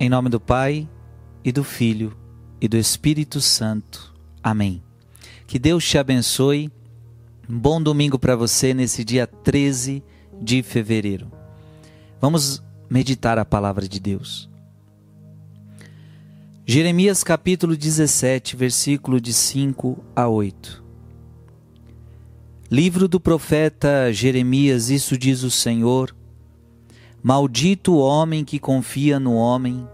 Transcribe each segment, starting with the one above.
Em nome do Pai, e do Filho, e do Espírito Santo. Amém. Que Deus te abençoe. Um bom domingo para você nesse dia 13 de fevereiro. Vamos meditar a palavra de Deus. Jeremias capítulo 17, versículo de 5 a 8. Livro do profeta Jeremias, isso diz o Senhor Maldito o homem que confia no homem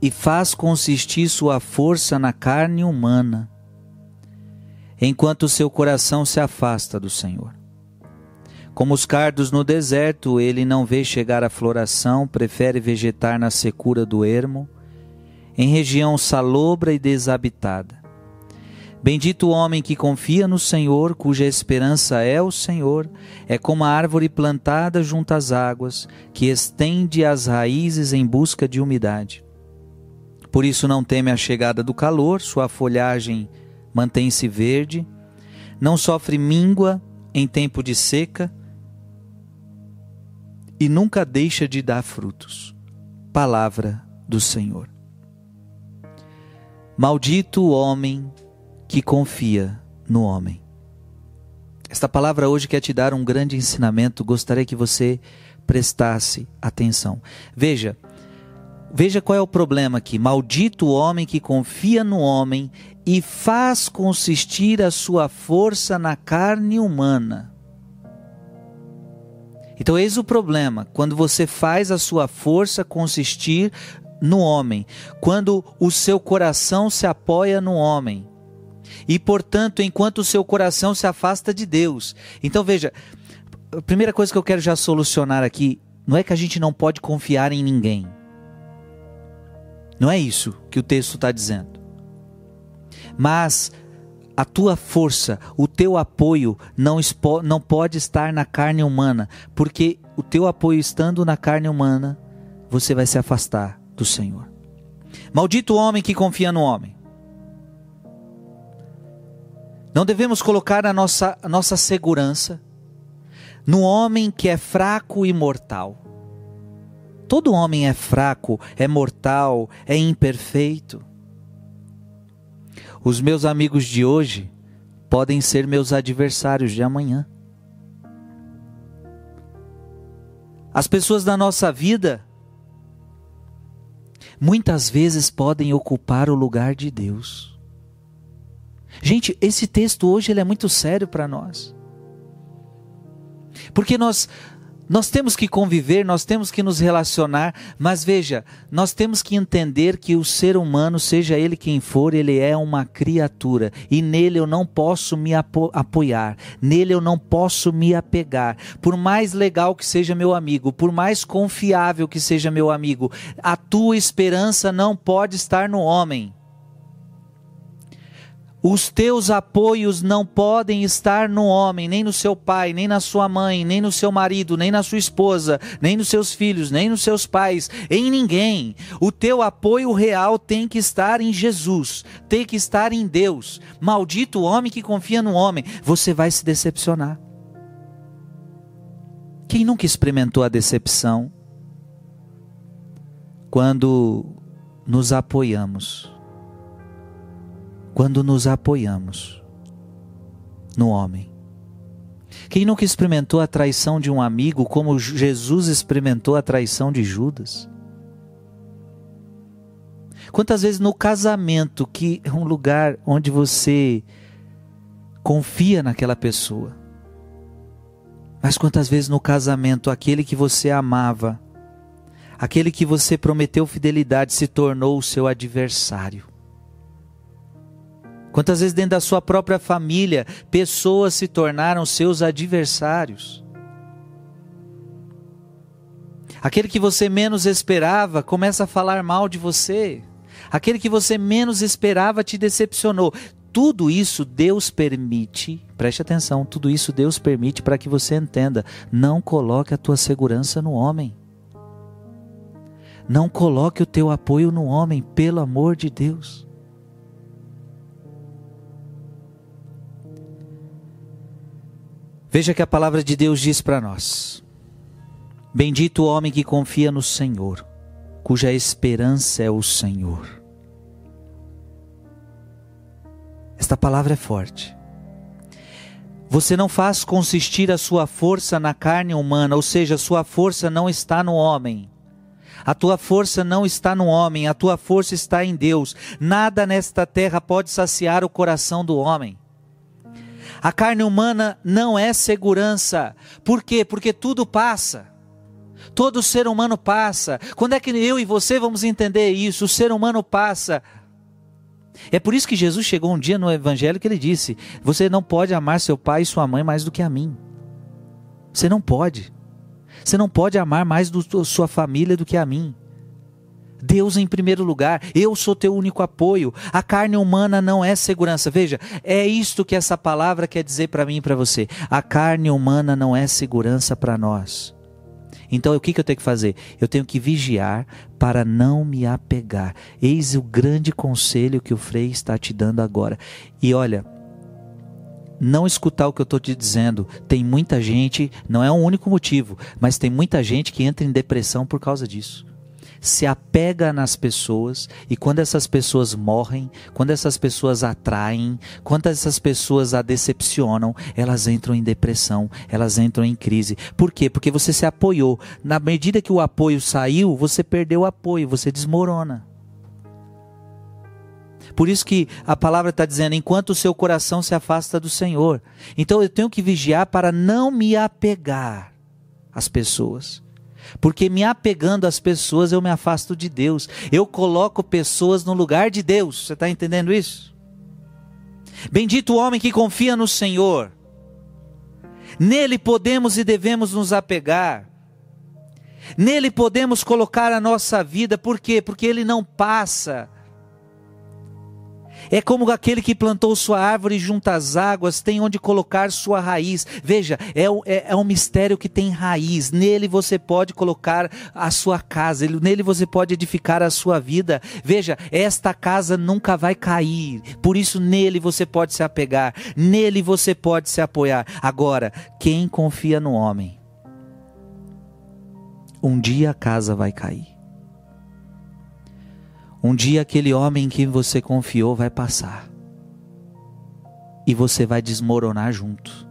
e faz consistir sua força na carne humana, enquanto seu coração se afasta do Senhor. Como os cardos no deserto, ele não vê chegar a floração, prefere vegetar na secura do ermo, em região salobra e desabitada. Bendito o homem que confia no Senhor, cuja esperança é o Senhor, é como a árvore plantada junto às águas, que estende as raízes em busca de umidade. Por isso não teme a chegada do calor, sua folhagem mantém-se verde, não sofre míngua em tempo de seca e nunca deixa de dar frutos. Palavra do Senhor. Maldito o homem que confia no homem. Esta palavra hoje quer te dar um grande ensinamento, gostaria que você prestasse atenção. Veja, veja qual é o problema aqui. Maldito o homem que confia no homem e faz consistir a sua força na carne humana. Então, eis o problema: quando você faz a sua força consistir no homem, quando o seu coração se apoia no homem, e, portanto, enquanto o seu coração se afasta de Deus. Então, veja, a primeira coisa que eu quero já solucionar aqui, não é que a gente não pode confiar em ninguém. Não é isso que o texto está dizendo. Mas a tua força, o teu apoio não, não pode estar na carne humana, porque o teu apoio estando na carne humana, você vai se afastar do Senhor. Maldito o homem que confia no homem. Não devemos colocar a nossa, a nossa segurança no homem que é fraco e mortal. Todo homem é fraco, é mortal, é imperfeito. Os meus amigos de hoje podem ser meus adversários de amanhã. As pessoas da nossa vida muitas vezes podem ocupar o lugar de Deus. Gente, esse texto hoje ele é muito sério para nós. Porque nós nós temos que conviver, nós temos que nos relacionar, mas veja, nós temos que entender que o ser humano, seja ele quem for, ele é uma criatura e nele eu não posso me apo apoiar, nele eu não posso me apegar. Por mais legal que seja meu amigo, por mais confiável que seja meu amigo, a tua esperança não pode estar no homem. Os teus apoios não podem estar no homem, nem no seu pai, nem na sua mãe, nem no seu marido, nem na sua esposa, nem nos seus filhos, nem nos seus pais, em ninguém. O teu apoio real tem que estar em Jesus, tem que estar em Deus. Maldito o homem que confia no homem, você vai se decepcionar. Quem nunca experimentou a decepção quando nos apoiamos? Quando nos apoiamos no homem. Quem nunca experimentou a traição de um amigo como Jesus experimentou a traição de Judas? Quantas vezes no casamento, que é um lugar onde você confia naquela pessoa, mas quantas vezes no casamento, aquele que você amava, aquele que você prometeu fidelidade, se tornou o seu adversário? Quantas vezes dentro da sua própria família, pessoas se tornaram seus adversários? Aquele que você menos esperava começa a falar mal de você. Aquele que você menos esperava te decepcionou. Tudo isso Deus permite, preste atenção, tudo isso Deus permite para que você entenda. Não coloque a tua segurança no homem. Não coloque o teu apoio no homem, pelo amor de Deus. Veja que a palavra de Deus diz para nós: Bendito o homem que confia no Senhor, cuja esperança é o Senhor. Esta palavra é forte. Você não faz consistir a sua força na carne humana, ou seja, a sua força não está no homem. A tua força não está no homem, a tua força está em Deus. Nada nesta terra pode saciar o coração do homem. A carne humana não é segurança. Por quê? Porque tudo passa. Todo ser humano passa. Quando é que eu e você vamos entender isso? O ser humano passa. É por isso que Jesus chegou um dia no Evangelho que ele disse: Você não pode amar seu pai e sua mãe mais do que a mim. Você não pode. Você não pode amar mais do, sua família do que a mim. Deus em primeiro lugar, eu sou teu único apoio. A carne humana não é segurança. Veja, é isto que essa palavra quer dizer para mim e para você. A carne humana não é segurança para nós. Então o que, que eu tenho que fazer? Eu tenho que vigiar para não me apegar. Eis o grande conselho que o Frei está te dando agora. E olha, não escutar o que eu estou te dizendo. Tem muita gente, não é um único motivo, mas tem muita gente que entra em depressão por causa disso se apega nas pessoas e quando essas pessoas morrem, quando essas pessoas atraem, quando essas pessoas a decepcionam, elas entram em depressão, elas entram em crise. Por quê? Porque você se apoiou. Na medida que o apoio saiu, você perdeu o apoio, você desmorona. Por isso que a palavra está dizendo: enquanto o seu coração se afasta do Senhor. Então eu tenho que vigiar para não me apegar às pessoas. Porque me apegando às pessoas, eu me afasto de Deus. Eu coloco pessoas no lugar de Deus. Você está entendendo isso? Bendito o homem que confia no Senhor. Nele podemos e devemos nos apegar. Nele podemos colocar a nossa vida, por quê? Porque ele não passa é como aquele que plantou sua árvore junto às águas, tem onde colocar sua raiz. Veja, é, é, é um mistério que tem raiz. Nele você pode colocar a sua casa, nele você pode edificar a sua vida. Veja, esta casa nunca vai cair. Por isso, nele você pode se apegar, nele você pode se apoiar. Agora, quem confia no homem, um dia a casa vai cair. Um dia aquele homem em quem você confiou vai passar. E você vai desmoronar junto.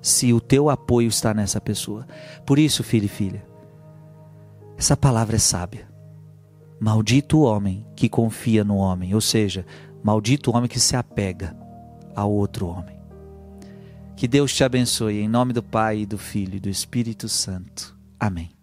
Se o teu apoio está nessa pessoa. Por isso, filho e filha, essa palavra é sábia. Maldito o homem que confia no homem, ou seja, maldito o homem que se apega ao outro homem. Que Deus te abençoe em nome do Pai, do Filho e do Espírito Santo. Amém.